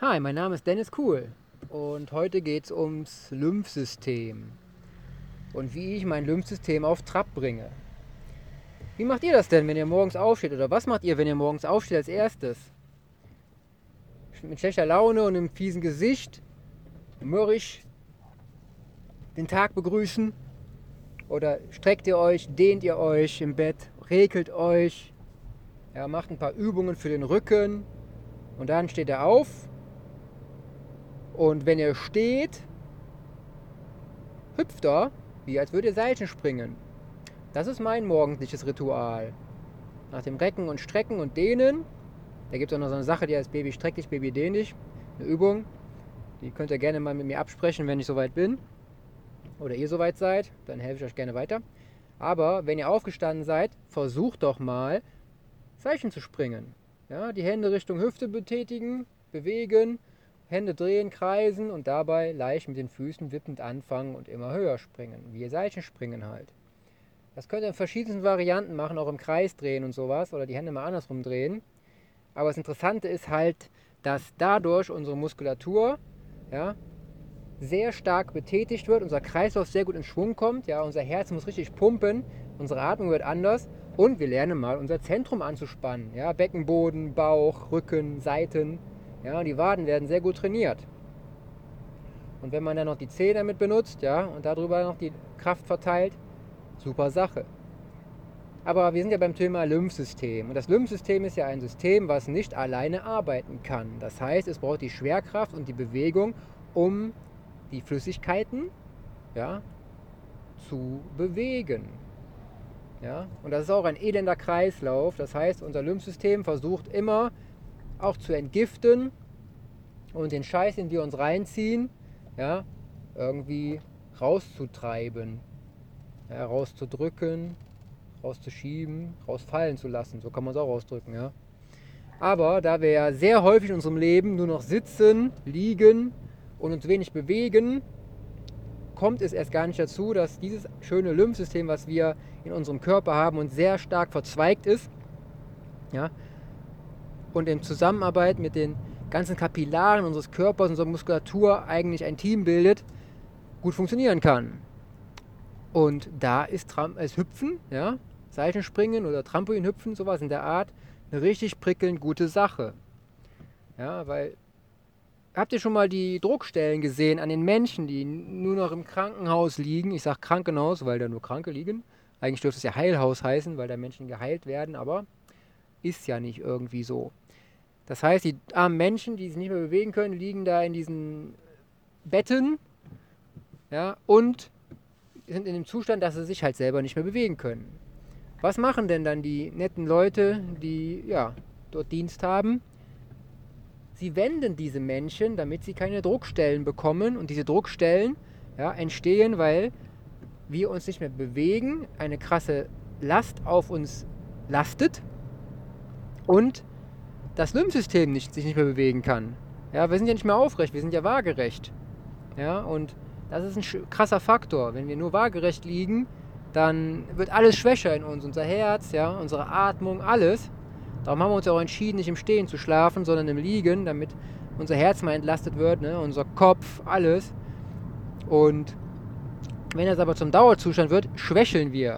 Hi, mein Name ist Dennis Kuhl und heute geht es ums Lymphsystem und wie ich mein Lymphsystem auf Trab bringe. Wie macht ihr das denn, wenn ihr morgens aufsteht? Oder was macht ihr, wenn ihr morgens aufsteht als erstes? Mit schlechter Laune und einem fiesen Gesicht, mürrisch, den Tag begrüßen? Oder streckt ihr euch, dehnt ihr euch im Bett, regelt euch, ja, macht ein paar Übungen für den Rücken und dann steht er auf. Und wenn er steht, hüpft er, wie als würde er Seilchen springen. Das ist mein morgendliches Ritual. Nach dem Recken und Strecken und Dehnen, da gibt es auch noch so eine Sache, die heißt Baby streck dich, Baby dehn dich. Eine Übung, die könnt ihr gerne mal mit mir absprechen, wenn ich soweit bin. Oder ihr soweit seid, dann helfe ich euch gerne weiter. Aber wenn ihr aufgestanden seid, versucht doch mal Seilchen zu springen. Ja, die Hände Richtung Hüfte betätigen, bewegen, Hände drehen, kreisen und dabei leicht mit den Füßen wippend anfangen und immer höher springen. Wie ihr Seilchen springen halt. Das könnt ihr in verschiedensten Varianten machen, auch im Kreis drehen und sowas oder die Hände mal andersrum drehen. Aber das Interessante ist halt, dass dadurch unsere Muskulatur ja, sehr stark betätigt wird, unser Kreislauf sehr gut in Schwung kommt, ja, unser Herz muss richtig pumpen, unsere Atmung wird anders und wir lernen mal unser Zentrum anzuspannen. Ja, Beckenboden, Bauch, Rücken, Seiten. Ja, die Waden werden sehr gut trainiert. Und wenn man dann noch die Zähne damit benutzt, ja, und darüber noch die Kraft verteilt, super Sache. Aber wir sind ja beim Thema Lymphsystem. Und das Lymphsystem ist ja ein System, was nicht alleine arbeiten kann. Das heißt, es braucht die Schwerkraft und die Bewegung, um die Flüssigkeiten ja, zu bewegen. Ja? Und das ist auch ein elender Kreislauf. Das heißt, unser Lymphsystem versucht immer auch zu entgiften und den Scheiß, den wir uns reinziehen, ja, irgendwie rauszutreiben, ja, rauszudrücken, rauszuschieben, rausfallen zu lassen. So kann man es auch ausdrücken. Ja. Aber da wir ja sehr häufig in unserem Leben nur noch sitzen, liegen und uns wenig bewegen, kommt es erst gar nicht dazu, dass dieses schöne Lymphsystem, was wir in unserem Körper haben und sehr stark verzweigt ist, ja, und in Zusammenarbeit mit den ganzen Kapillaren unseres Körpers, unserer Muskulatur eigentlich ein Team bildet, gut funktionieren kann. Und da ist, Tram ist Hüpfen, ja, Seilchenspringen oder Trampolinhüpfen, sowas in der Art, eine richtig prickelnd gute Sache. Ja, weil Habt ihr schon mal die Druckstellen gesehen an den Menschen, die nur noch im Krankenhaus liegen? Ich sage Krankenhaus, weil da nur Kranke liegen. Eigentlich dürfte es ja Heilhaus heißen, weil da Menschen geheilt werden, aber ist ja nicht irgendwie so. Das heißt, die armen Menschen, die sich nicht mehr bewegen können, liegen da in diesen Betten ja, und sind in dem Zustand, dass sie sich halt selber nicht mehr bewegen können. Was machen denn dann die netten Leute, die ja, dort Dienst haben? sie wenden diese Menschen, damit sie keine Druckstellen bekommen. Und diese Druckstellen ja, entstehen, weil wir uns nicht mehr bewegen, eine krasse Last auf uns lastet und das Lymphsystem nicht, sich nicht mehr bewegen kann. Ja, wir sind ja nicht mehr aufrecht, wir sind ja waagerecht. Ja, und das ist ein krasser Faktor. Wenn wir nur waagerecht liegen, dann wird alles schwächer in uns. Unser Herz, ja, unsere Atmung, alles. Darum haben wir uns auch entschieden, nicht im Stehen zu schlafen, sondern im Liegen, damit unser Herz mal entlastet wird, ne? unser Kopf, alles. Und wenn das aber zum Dauerzustand wird, schwächeln wir.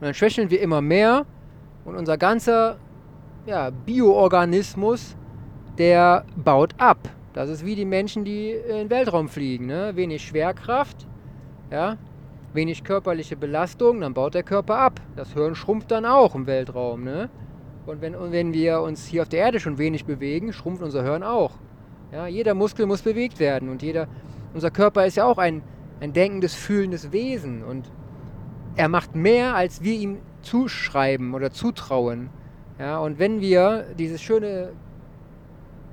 Und dann schwächeln wir immer mehr und unser ganzer ja, Bioorganismus, der baut ab. Das ist wie die Menschen, die in den Weltraum fliegen. Ne? Wenig Schwerkraft, ja? wenig körperliche Belastung, dann baut der Körper ab. Das Hirn schrumpft dann auch im Weltraum. Ne? Und wenn, wenn wir uns hier auf der Erde schon wenig bewegen, schrumpft unser Hirn auch. Ja, jeder Muskel muss bewegt werden und jeder, unser Körper ist ja auch ein, ein denkendes, fühlendes Wesen und er macht mehr, als wir ihm zuschreiben oder zutrauen. Ja, und wenn wir dieses schöne,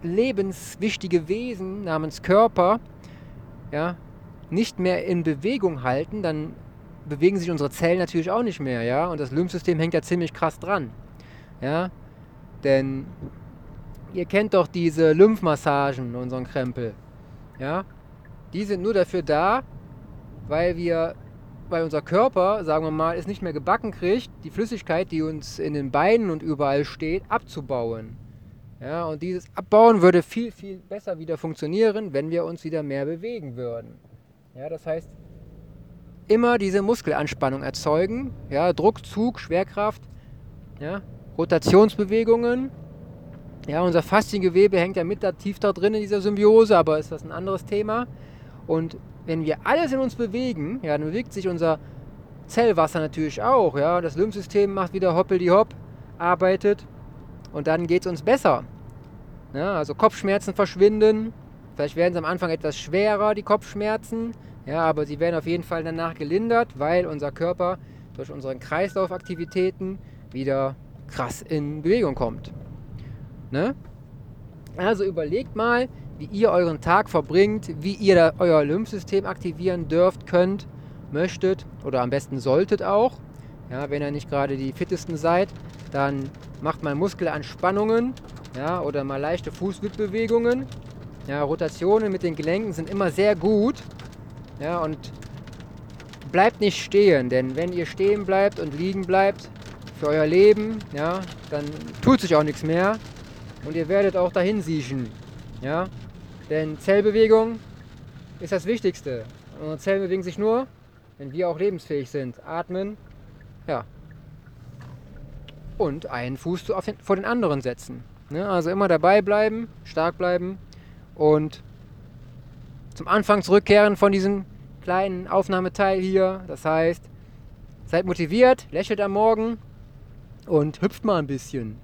lebenswichtige Wesen namens Körper ja, nicht mehr in Bewegung halten, dann bewegen sich unsere Zellen natürlich auch nicht mehr. Ja? Und das Lymphsystem hängt ja ziemlich krass dran. Ja? Denn ihr kennt doch diese Lymphmassagen, unseren Krempel. Ja? Die sind nur dafür da, weil wir, weil unser Körper, sagen wir mal, es nicht mehr gebacken kriegt, die Flüssigkeit, die uns in den Beinen und überall steht, abzubauen. Ja, und dieses Abbauen würde viel, viel besser wieder funktionieren, wenn wir uns wieder mehr bewegen würden. Ja, das heißt, immer diese Muskelanspannung erzeugen. Ja, Druck, Zug, Schwerkraft, ja, Rotationsbewegungen. Ja, unser Fasziengewebe hängt ja mit da tief da drin in dieser Symbiose, aber ist das ein anderes Thema. Und wenn wir alles in uns bewegen, ja, dann bewegt sich unser Zellwasser natürlich auch. Ja, das Lymphsystem macht wieder hoppel die hopp, arbeitet und dann geht es uns besser. Ja, also Kopfschmerzen verschwinden. Vielleicht werden sie am Anfang etwas schwerer, die Kopfschmerzen. Ja, aber sie werden auf jeden Fall danach gelindert, weil unser Körper durch unsere Kreislaufaktivitäten wieder krass in Bewegung kommt. Ne? Also überlegt mal, wie ihr euren Tag verbringt, wie ihr da euer Lymphsystem aktivieren dürft, könnt, möchtet oder am besten solltet auch. Ja, wenn ihr nicht gerade die fittesten seid, dann macht mal Muskelanspannungen ja, oder mal leichte Fußwippbewegungen. Ja, Rotationen mit den Gelenken sind immer sehr gut. Ja, und bleibt nicht stehen, denn wenn ihr stehen bleibt und liegen bleibt für euer Leben, ja, dann tut sich auch nichts mehr und ihr werdet auch dahin siechen. Ja? Denn Zellbewegung ist das Wichtigste. Unsere Zellen bewegen sich nur, wenn wir auch lebensfähig sind. Atmen, ja. Und einen Fuß den, vor den anderen setzen. Ne? Also immer dabei bleiben, stark bleiben und zum Anfang zurückkehren von diesem kleinen Aufnahmeteil hier. Das heißt, seid motiviert, lächelt am Morgen und hüpft mal ein bisschen.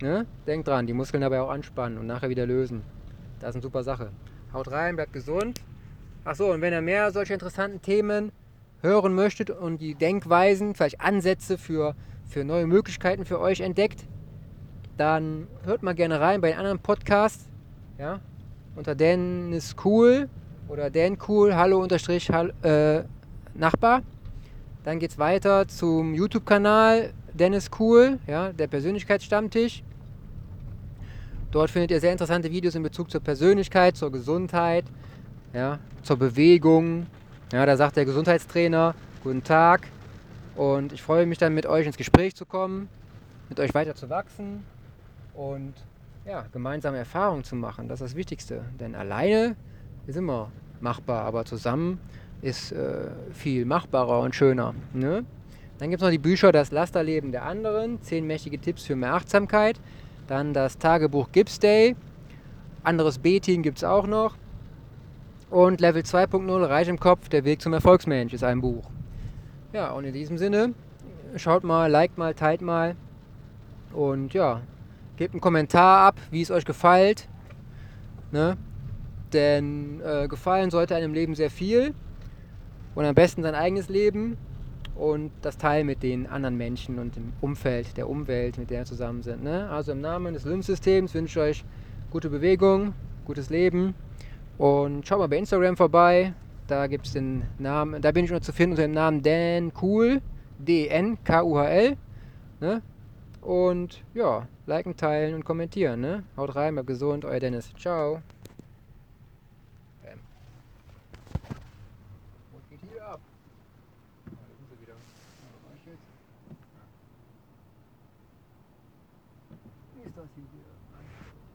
Ne? Denkt dran, die Muskeln dabei auch anspannen und nachher wieder lösen. Das ist eine super Sache. Haut rein, bleibt gesund. Achso, und wenn ihr mehr solche interessanten Themen hören möchtet und die Denkweisen, vielleicht Ansätze für, für neue Möglichkeiten für euch entdeckt, dann hört mal gerne rein bei den anderen Podcasts. Ja? Unter Dennis Cool oder Dan Cool, Hallo unterstrich äh, Nachbar. Dann geht es weiter zum YouTube-Kanal Dennis Cool, ja, der Persönlichkeitsstammtisch. Dort findet ihr sehr interessante Videos in Bezug zur Persönlichkeit, zur Gesundheit, ja, zur Bewegung. Ja, da sagt der Gesundheitstrainer, guten Tag. Und ich freue mich dann mit euch ins Gespräch zu kommen, mit euch weiter zu wachsen und ja, gemeinsame Erfahrungen zu machen. Das ist das Wichtigste. Denn alleine ist immer machbar, aber zusammen ist äh, viel machbarer und schöner. Ne? Dann gibt es noch die Bücher Das Lasterleben der anderen, 10 mächtige Tipps für mehr Achtsamkeit. Dann das Tagebuch Gibbs Day. Anderes B-Team gibt es auch noch. Und Level 2.0 Reich im Kopf, der Weg zum Erfolgsmensch ist ein Buch. Ja, und in diesem Sinne, schaut mal, liked mal, teilt mal. Und ja, gebt einen Kommentar ab, wie es euch gefällt. Ne? Denn äh, gefallen sollte einem Leben sehr viel. Und am besten sein eigenes Leben und das Teil mit den anderen Menschen und dem Umfeld, der Umwelt, mit der wir zusammen sind. Ne? Also im Namen des Lymphsystems wünsche ich euch gute Bewegung, gutes Leben und schaut mal bei Instagram vorbei. Da gibt es den Namen, da bin ich noch zu finden unter dem Namen Dan Cool, D-N-K-U-H-L. Ne? Und ja, liken, teilen und kommentieren. Ne? Haut rein, bleibt gesund, euer Dennis. Ciao. Oh, es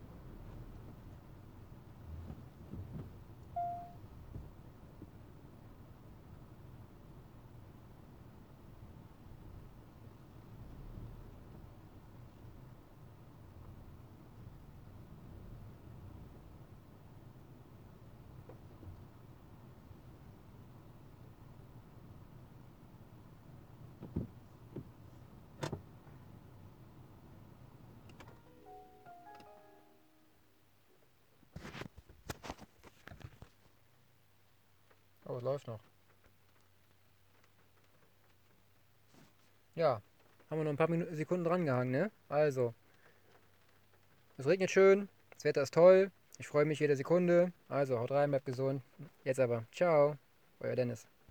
läuft noch. Ja, haben wir noch ein paar Minuten, Sekunden dran gehangen, ne? Also, es regnet schön, das Wetter ist toll, ich freue mich jede Sekunde. Also, haut rein, bleibt gesund. Jetzt aber, ciao, euer Dennis.